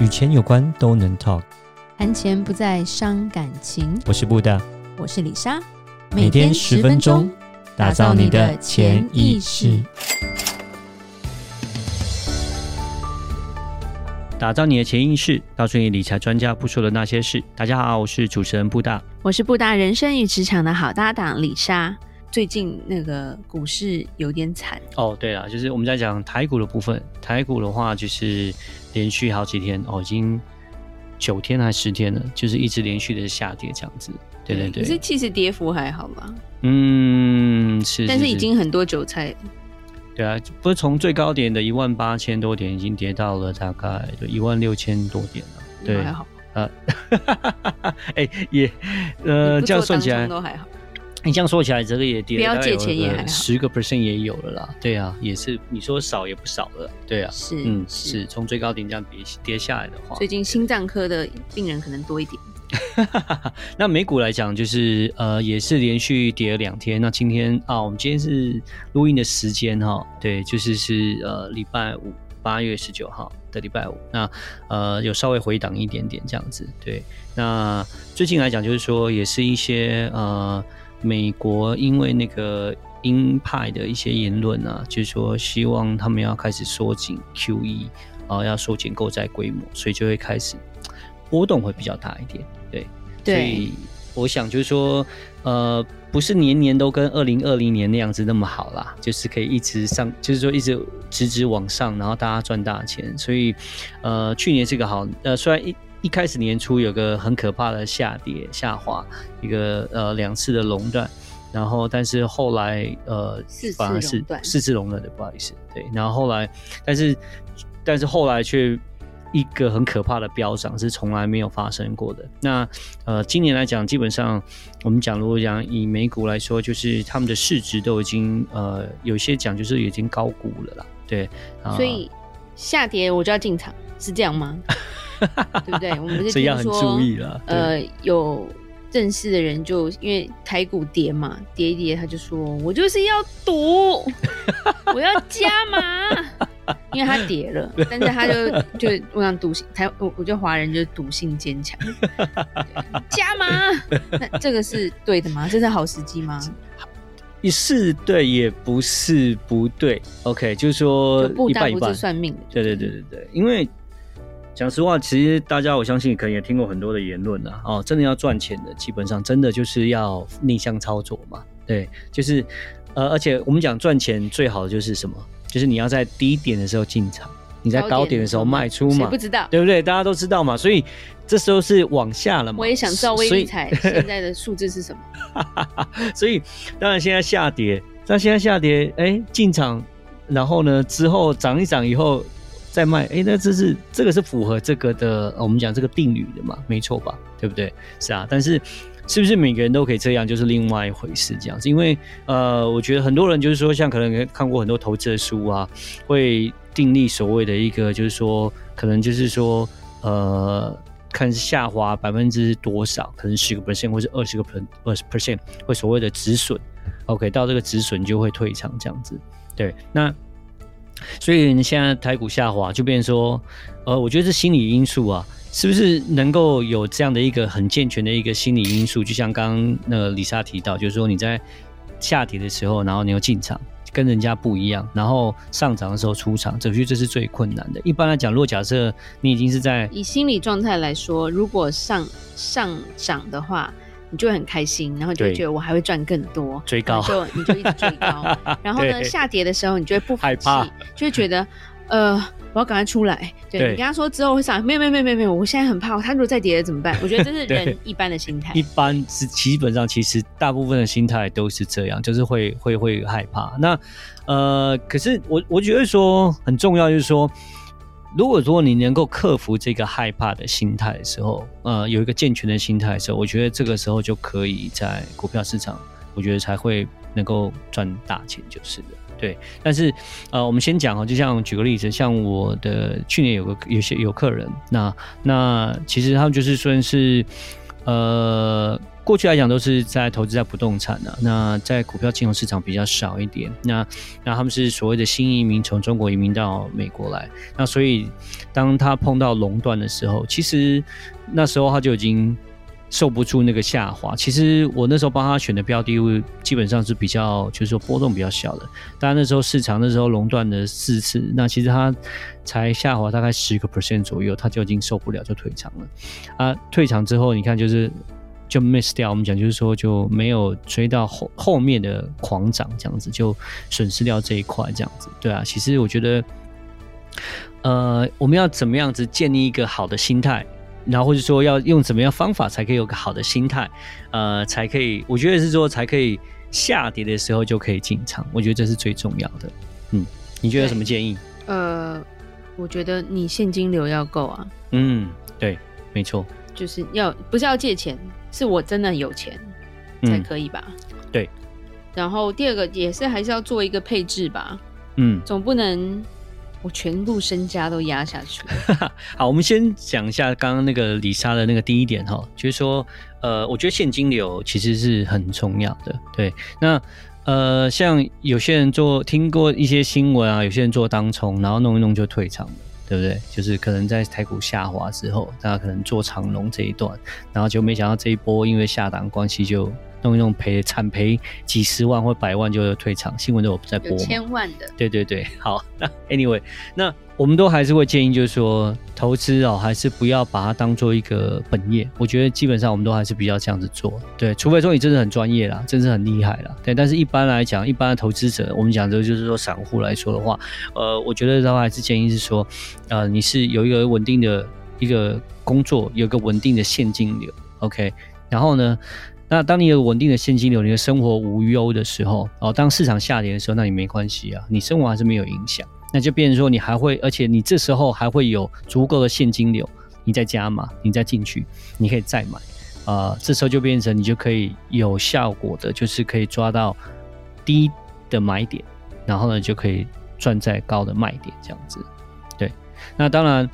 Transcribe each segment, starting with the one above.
与钱有关都能 talk，谈钱不再伤感情。我是布大，我是李莎，每天十分钟，打造你的潜意识，打造你的潜意识，告诉你理财专家不说的那些事。大家好，我是主持人布大，我是布大人生与职场的好搭档李莎。最近那个股市有点惨哦。对了，就是我们在讲台股的部分，台股的话就是连续好几天哦，已经九天还是十天了，就是一直连续的下跌这样子。对对对，可是其实跌幅还好吗？嗯，是，是，是，但是已经很多韭菜。对啊，不是从最高点的一万八千多点，已经跌到了大概就一万六千多点了。对，还好啊。哎，也呃，这样算起来都还好。你这样说起来，这个也跌了，不要借钱也还好，十个 percent 也有了啦。对啊，也是你说少也不少了。对啊，是，嗯，是从最高点这样跌跌下来的话，最近心脏科的病人可能多一点。那美股来讲，就是呃，也是连续跌了两天。那今天啊，我们今天是录音的时间哈，对，就是是呃礼拜五，八月十九号的礼拜五。那呃，有稍微回档一点点这样子。对，那最近来讲，就是说也是一些呃。美国因为那个鹰派的一些言论啊，就是说希望他们要开始缩紧 QE 啊，要缩减购债规模，所以就会开始波动会比较大一点。对，对，所以我想就是说，呃，不是年年都跟二零二零年那样子那么好啦，就是可以一直上，就是说一直直直往上，然后大家赚大钱。所以，呃，去年这个好，呃，虽然一。一开始年初有个很可怕的下跌下滑，一个呃两次的垄断，然后但是后来呃反而是四次垄断的，不好意思，对，然后后来但是但是后来却一个很可怕的飙涨是从来没有发生过的。那呃今年来讲，基本上我们讲如果讲以美股来说，就是他们的市值都已经呃有些讲就是已经高估了啦，对，所以下跌我就要进场，是这样吗？对不对？我们不是听说，注意了呃，有正式的人就因为台股跌嘛，跌一跌，他就说：“我就是要赌，我要加码，因为他跌了，但是他就就我想赌性台，我我觉得华人就是赌性坚强，加码。那这个是对的吗？这是好时机吗？也是对，也不是不对。OK，就是说一半一半，不算命。对对对对对，因为。讲实话，其实大家我相信可能也听过很多的言论啊。哦，真的要赚钱的，基本上真的就是要逆向操作嘛。对，就是呃，而且我们讲赚钱最好的就是什么？就是你要在低点的时候进场，你在高点的时候卖出嘛。不知道，对不对？大家都知道嘛。所以这时候是往下了嘛。我也想知道微理财现在的数字是什么。所以当然现在下跌，那现在下跌，哎，进场，然后呢之后涨一涨以后。在卖，哎，那这是这个是符合这个的，我们讲这个定律的嘛，没错吧？对不对？是啊，但是是不是每个人都可以这样，就是另外一回事。这样子，因为呃，我觉得很多人就是说，像可能看过很多投资的书啊，会订立所谓的一个，就是说，可能就是说，呃，看下滑百分之多少，可能十个 percent 或者二十个 percent，二十 percent 会所谓的止损，OK，到这个止损就会退场这样子。对，那。所以你现在台股下滑，就变成说，呃，我觉得是心理因素啊，是不是能够有这样的一个很健全的一个心理因素？就像刚刚那个李莎提到，就是说你在下跌的时候，然后你要进场，跟人家不一样，然后上涨的时候出场，这就这是最困难的。一般来讲，如果假设你已经是在以心理状态来说，如果上上涨的话。你就会很开心，然后就会觉得我还会赚更多，追高，就你就一直追高。然后呢，下跌的时候你就会不服气，就会觉得呃，我要赶快出来。对，对你跟他说之后会想，没有没有没有没有，我现在很怕，他如果再跌了怎么办？我觉得这是 人一般的心态。一般是基本上其实大部分的心态都是这样，就是会会会害怕。那呃，可是我我觉得说很重要，就是说。如果说你能够克服这个害怕的心态的时候，呃，有一个健全的心态的时候，我觉得这个时候就可以在股票市场，我觉得才会能够赚大钱，就是的。对，但是呃，我们先讲哦，就像举个例子，像我的去年有个有些有客人，那那其实他们就是算是呃过去来讲都是在投资在不动产的、那在股票金融市场比较少一点。那那他们是所谓的新移民，从中国移民到美国来，那所以当他碰到垄断的时候，其实那时候他就已经。受不住那个下滑，其实我那时候帮他选的标的物基本上是比较，就是说波动比较小的。当然那时候市场那时候垄断了四次，那其实他才下滑大概十个 percent 左右，他就已经受不了就退场了。啊，退场之后你看就是就 miss 掉，我们讲就是说就没有追到后后面的狂涨这样子，就损失掉这一块这样子。对啊，其实我觉得，呃，我们要怎么样子建立一个好的心态？然后或者说要用怎么样方法才可以有个好的心态，呃，才可以，我觉得是说才可以下跌的时候就可以进场，我觉得这是最重要的。嗯，你觉得有什么建议？呃，我觉得你现金流要够啊。嗯，对，没错，就是要不是要借钱，是我真的有钱才可以吧？嗯，对。然后第二个也是还是要做一个配置吧。嗯，总不能。我全部身家都压下去。好，我们先讲一下刚刚那个李莎的那个第一点哈，就是说，呃，我觉得现金流其实是很重要的。对，那呃，像有些人做听过一些新闻啊，有些人做当冲，然后弄一弄就退场了，对不对？就是可能在台股下滑之后，大家可能做长龙这一段，然后就没想到这一波因为下档关系就。弄一弄赔惨赔几十万或百万就退场，新闻都有在播，千万的。对对对，好，那 anyway，那我们都还是会建议，就是说投资哦，还是不要把它当做一个本业。我觉得基本上我们都还是比较这样子做，对，除非说你真的很专业啦，真是很厉害啦，对。但是一般来讲，一般的投资者，我们讲的就是说散户来说的话，呃，我觉得的话还是建议是说，呃，你是有一个稳定的一个工作，有个稳定的现金流，OK，然后呢，那当你有稳定的现金流，你的生活无忧的时候，哦，当市场下跌的时候，那你没关系啊，你生活还是没有影响，那就变成说你还会，而且你这时候还会有足够的现金流，你再加码，你再进去，你可以再买，呃，这时候就变成你就可以有效果的，就是可以抓到低的买点，然后呢就可以赚在高的卖点，这样子，对，那当然。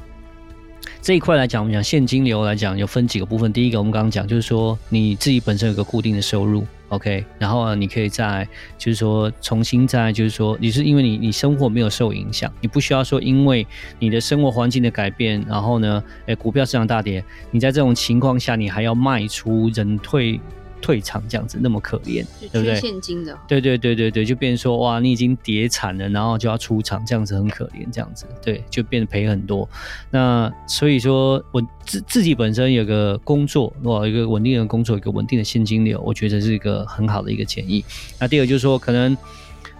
这一块来讲，我们讲现金流来讲，有分几个部分。第一个，我们刚刚讲，就是说你自己本身有个固定的收入，OK，然后呢，你可以在就是说重新再就是说，你是因为你你生活没有受影响，你不需要说因为你的生活环境的改变，然后呢，诶，股票市场大跌，你在这种情况下，你还要卖出人退。退场这样子那么可怜，对不对？现金的，对对对对对，就变成说哇，你已经跌惨了，然后就要出场，这样子很可怜，这样子对，就变得赔很多。那所以说我自自己本身有个工作，哇，一个稳定的工作，一个稳定的现金流，我觉得是一个很好的一个建议。那第二个就是说，可能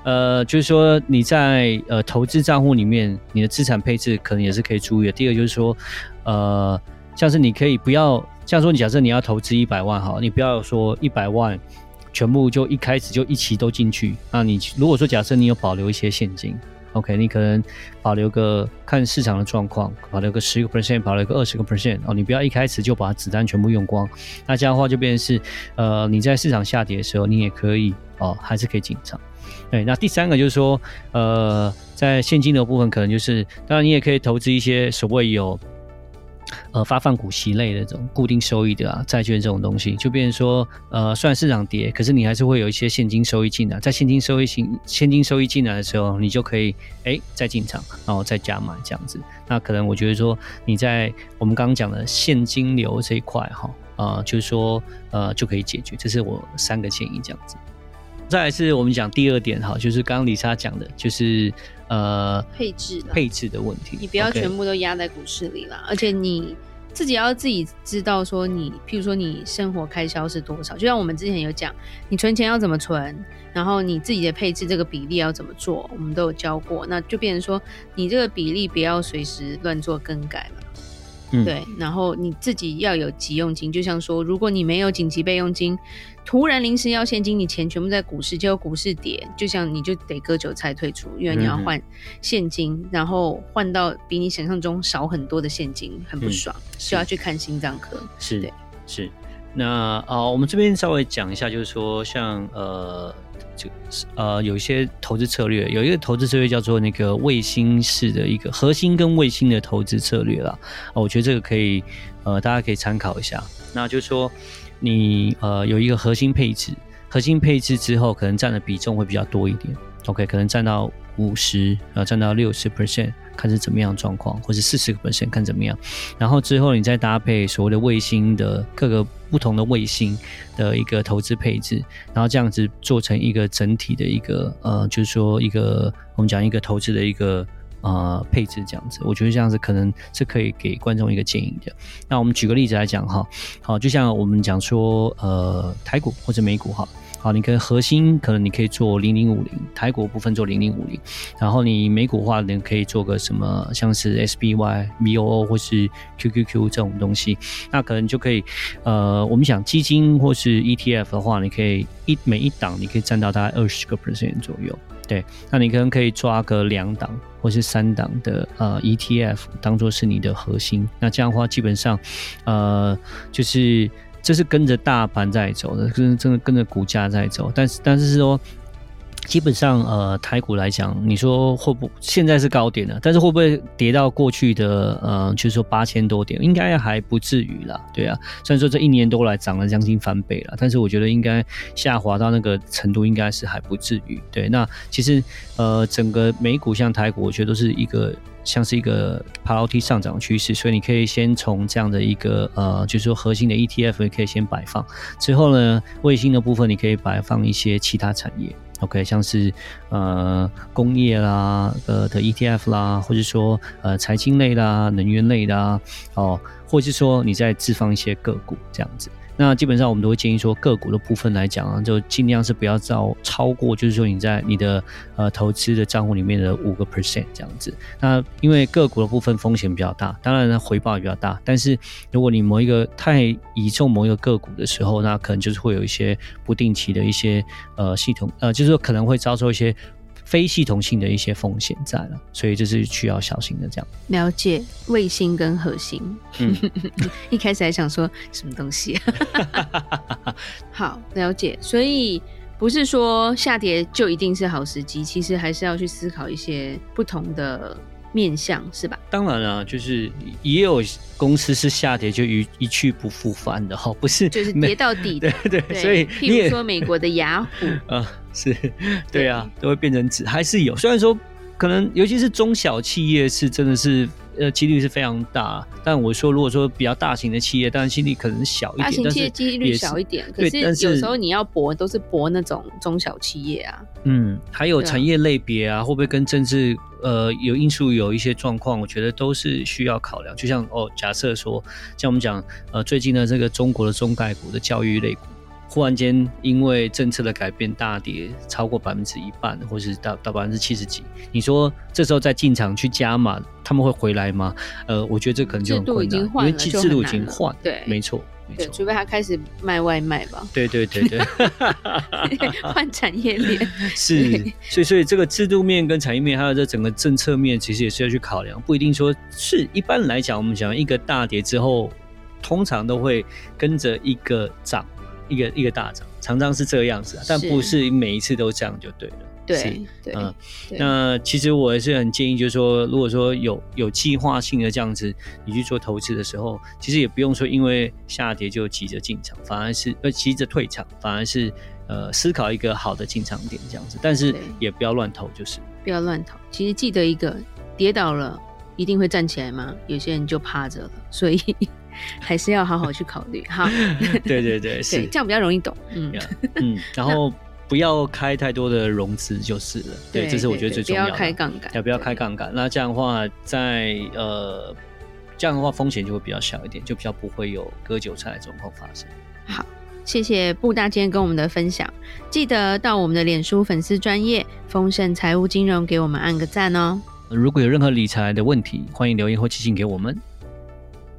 呃，就是说你在呃投资账户里面，你的资产配置可能也是可以注意的。第二个就是说，呃，像是你可以不要。像说，你假设你要投资一百万哈，你不要说一百万全部就一开始就一期都进去。那你如果说假设你有保留一些现金，OK，你可能保留个看市场的状况，保留个十个 percent，保留个二十个 percent 哦。你不要一开始就把子弹全部用光。那这样的话就变成是，呃，你在市场下跌的时候，你也可以哦，还是可以进场。对，那第三个就是说，呃，在现金的部分，可能就是当然你也可以投资一些所谓有。呃，发放股息类的这种固定收益的啊，债券这种东西，就变成说，呃，虽然市场跌，可是你还是会有一些现金收益进来。在现金收益进现金收益进来的时候，你就可以哎再进场，然后再加码这样子。那可能我觉得说，你在我们刚刚讲的现金流这一块哈，啊、呃，就是说呃就可以解决。这是我三个建议这样子。再来是我们讲第二点哈，就是刚刚李莎讲的，就是。呃，配置配置的问题，你不要全部都压在股市里了.而且你自己要自己知道说你，你譬如说你生活开销是多少，就像我们之前有讲，你存钱要怎么存，然后你自己的配置这个比例要怎么做，我们都有教过，那就变成说你这个比例不要随时乱做更改了。嗯，对，然后你自己要有急用金，就像说，如果你没有紧急备用金，突然临时要现金，你钱全部在股市，结果股市跌，就像你就得割韭菜退出，因为你要换现金，嗯、然后换到比你想象中少很多的现金，很不爽，嗯、需要去看心脏科。是，对，是。那啊、呃，我们这边稍微讲一下，就是说，像呃。就呃，有一些投资策略，有一个投资策略叫做那个卫星式的一个核心跟卫星的投资策略啦。我觉得这个可以呃，大家可以参考一下。那就是说，你呃有一个核心配置，核心配置之后可能占的比重会比较多一点，OK，可能占到五十，呃，占到六十 percent，看是怎么样状况，或是四十个 percent 看怎么样，然后之后你再搭配所谓的卫星的各个不同的卫星的一个投资配置，然后这样子做成一个整体的一个呃，就是说一个我们讲一个投资的一个。呃，配置这样子，我觉得这样子可能是可以给观众一个建议的。那我们举个例子来讲哈，好，就像我们讲说，呃，台股或者美股哈，好，你可以核心可能你可以做零零五零，台股部分做零零五零，然后你美股的话，你可以做个什么，像是 SBY、VOO 或是 QQQ 这种东西，那可能就可以，呃，我们想基金或是 ETF 的话，你可以一每一档你可以占到大概二十个 percent 左右。对，那你可能可以抓个两档或是三档的呃 ETF 当做是你的核心，那这样的话基本上，呃，就是这是跟着大盘在走的，跟真的跟着股价在走，但是但是说。基本上，呃，台股来讲，你说会不现在是高点了，但是会不会跌到过去的，呃，就是说八千多点，应该还不至于啦，对啊。虽然说这一年多来涨了将近翻倍了，但是我觉得应该下滑到那个程度，应该是还不至于。对，那其实，呃，整个美股像台股，我觉得都是一个像是一个爬楼梯上涨趋势，所以你可以先从这样的一个，呃，就是说核心的 ETF 也可以先摆放，之后呢，卫星的部分你可以摆放一些其他产业。OK，像是呃工业啦呃的 ETF 啦，或者说呃财经类啦、能源类的啊，哦，或者是说你再置放一些个股这样子。那基本上我们都会建议说，个股的部分来讲啊，就尽量是不要超超过，就是说你在你的呃投资的账户里面的五个 percent 这样子。那因为个股的部分风险比较大，当然呢回报也比较大。但是如果你某一个太倚重某一个个股的时候，那可能就是会有一些不定期的一些呃系统呃，就是说可能会遭受一些。非系统性的一些风险在了，所以这是需要小心的。这样了解卫星跟核心，嗯，一开始还想说什么东西啊？好，了解。所以不是说下跌就一定是好时机，其实还是要去思考一些不同的。面向是吧？当然了，就是也有公司是下跌就一一去不复返的哈，不是就是跌到底的，对对，对。所以譬如说美国的雅虎 啊，是对啊，都会变成纸，还是有。虽然说可能尤其是中小企业是真的是。呃，几率是非常大，但我说，如果说比较大型的企业，当然几率可能小一点。大型企业几率小一点，可是有时候你要搏，都是搏那种中小企业啊。嗯，还有产业类别啊，啊，会不会跟政治呃有因素有一些状况？我觉得都是需要考量。就像哦，假设说，像我们讲呃，最近的这个中国的中概股的教育类股。忽然间，因为政策的改变，大跌超过百分之一半，或是到到百分之七十几。你说这时候再进场去加码，他们会回来吗？呃，我觉得这可能就很困难，因为制度已经换，对，没错，没错。除非他开始卖外卖吧。对对对对，换产业链 是，所以所以这个制度面跟产业面，还有这整个政策面，其实也是要去考量，不一定说是。一般来讲，我们讲一个大跌之后，通常都会跟着一个涨。一个一个大涨，常常是这个样子啊，但不是每一次都这样就对了。对，对，嗯，那其实我也是很建议，就是说，如果说有有计划性的这样子，你去做投资的时候，其实也不用说因为下跌就急着进场，反而是呃急着退场，反而是呃思考一个好的进场点这样子，但是也不要乱投，就是不要乱投。其实记得一个，跌倒了一定会站起来吗？有些人就趴着了，所以。还是要好好去考虑哈。对对对，是这样比较容易懂。嗯 嗯，然后不要开太多的融资就是了。对，这是我觉得最重要的。不要开杠杆，要不要开杠杆？那这样的话，在呃，这样的话风险就会比较小一点，就比较不会有割韭菜的状况发生。好，谢谢布大今天跟我们的分享。记得到我们的脸书粉丝专业丰盛财务金融给我们按个赞哦。如果有任何理财的问题，欢迎留言或寄信给我们。